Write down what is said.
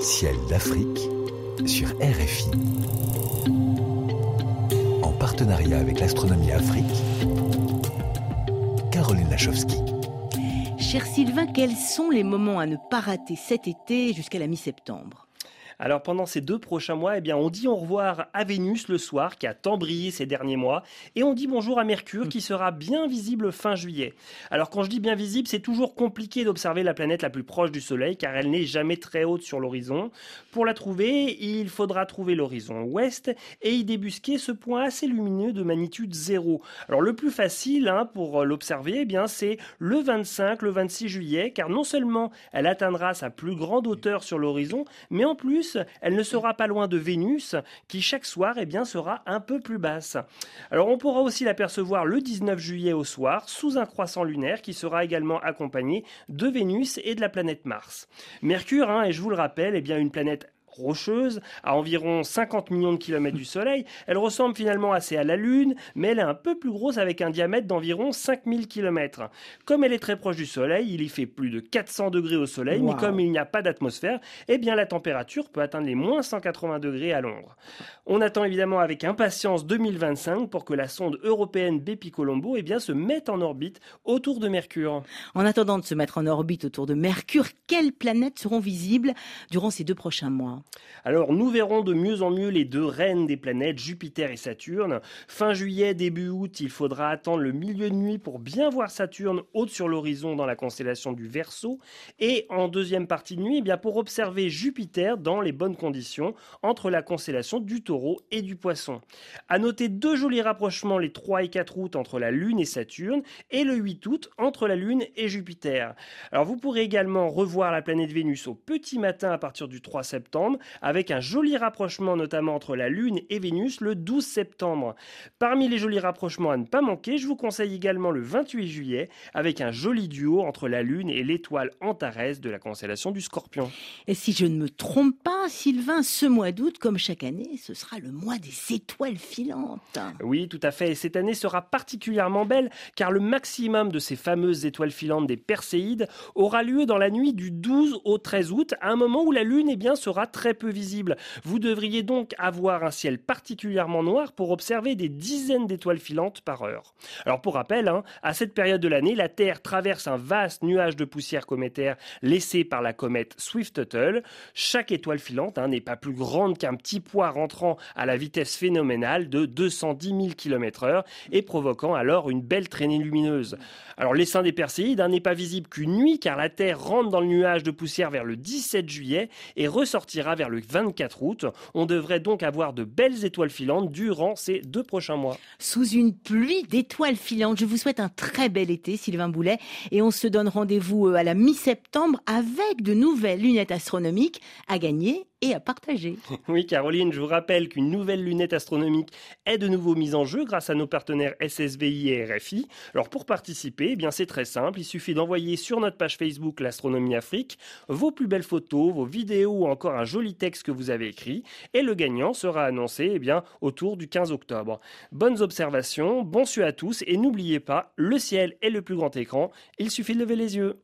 Ciel d'Afrique sur RFI. En partenariat avec l'Astronomie Afrique, Caroline Lachowski. Cher Sylvain, quels sont les moments à ne pas rater cet été jusqu'à la mi-septembre? Alors pendant ces deux prochains mois, eh bien, on dit au revoir à Vénus le soir, qui a tant brillé ces derniers mois, et on dit bonjour à Mercure, qui sera bien visible fin juillet. Alors quand je dis bien visible, c'est toujours compliqué d'observer la planète la plus proche du Soleil, car elle n'est jamais très haute sur l'horizon. Pour la trouver, il faudra trouver l'horizon ouest et y débusquer ce point assez lumineux de magnitude 0. Alors le plus facile hein, pour l'observer, eh bien c'est le 25, le 26 juillet, car non seulement elle atteindra sa plus grande hauteur sur l'horizon, mais en plus elle ne sera pas loin de Vénus, qui chaque soir eh bien, sera un peu plus basse. Alors on pourra aussi l'apercevoir le 19 juillet au soir, sous un croissant lunaire qui sera également accompagné de Vénus et de la planète Mars. Mercure, hein, et je vous le rappelle, est eh bien une planète rocheuse, à environ 50 millions de kilomètres du Soleil. Elle ressemble finalement assez à la Lune, mais elle est un peu plus grosse avec un diamètre d'environ 5000 kilomètres. Comme elle est très proche du Soleil, il y fait plus de 400 degrés au Soleil, mais comme il n'y a pas d'atmosphère, eh bien la température peut atteindre les moins 180 degrés à l'ombre. On attend évidemment avec impatience 2025 pour que la sonde européenne Bepi Colombo eh bien, se mette en orbite autour de Mercure. En attendant de se mettre en orbite autour de Mercure, quelles planètes seront visibles durant ces deux prochains mois? Alors nous verrons de mieux en mieux les deux reines des planètes, Jupiter et Saturne. Fin juillet, début août, il faudra attendre le milieu de nuit pour bien voir Saturne haute sur l'horizon dans la constellation du Verseau. Et en deuxième partie de nuit, eh bien pour observer Jupiter dans les bonnes conditions entre la constellation du Taureau et du Poisson. À noter deux jolis rapprochements les 3 et 4 août entre la Lune et Saturne et le 8 août entre la Lune et Jupiter. Alors vous pourrez également revoir la planète Vénus au petit matin à partir du 3 septembre avec un joli rapprochement notamment entre la Lune et Vénus le 12 septembre. Parmi les jolis rapprochements à ne pas manquer, je vous conseille également le 28 juillet avec un joli duo entre la Lune et l'étoile Antares de la constellation du Scorpion. Et si je ne me trompe pas, Sylvain, ce mois d'août, comme chaque année, ce sera le mois des étoiles filantes. Oui, tout à fait. Et cette année sera particulièrement belle car le maximum de ces fameuses étoiles filantes des Perséides aura lieu dans la nuit du 12 au 13 août, à un moment où la Lune eh bien, sera très peu visible. Vous devriez donc avoir un ciel particulièrement noir pour observer des dizaines d'étoiles filantes par heure. Alors pour rappel, hein, à cette période de l'année, la Terre traverse un vaste nuage de poussière cométaire laissé par la comète Swift-Tuttle. Chaque étoile filante hein, n'est pas plus grande qu'un petit poids rentrant à la vitesse phénoménale de 210 000 km/h et provoquant alors une belle traînée lumineuse. Alors l'essaim des Perséides hein, n'est pas visible qu'une nuit car la Terre rentre dans le nuage de poussière vers le 17 juillet et ressortira vers le 24 août. On devrait donc avoir de belles étoiles filantes durant ces deux prochains mois. Sous une pluie d'étoiles filantes, je vous souhaite un très bel été, Sylvain Boulet, et on se donne rendez-vous euh, à la mi-septembre avec de nouvelles lunettes astronomiques à gagner et à partager. Oui, Caroline, je vous rappelle qu'une nouvelle lunette astronomique est de nouveau mise en jeu grâce à nos partenaires SSVI et RFI. Alors pour participer, eh bien c'est très simple, il suffit d'envoyer sur notre page Facebook l'Astronomie Afrique vos plus belles photos, vos vidéos ou encore un joli texte que vous avez écrit et le gagnant sera annoncé eh bien autour du 15 octobre. Bonnes observations, bon su à tous et n'oubliez pas, le ciel est le plus grand écran, il suffit de lever les yeux.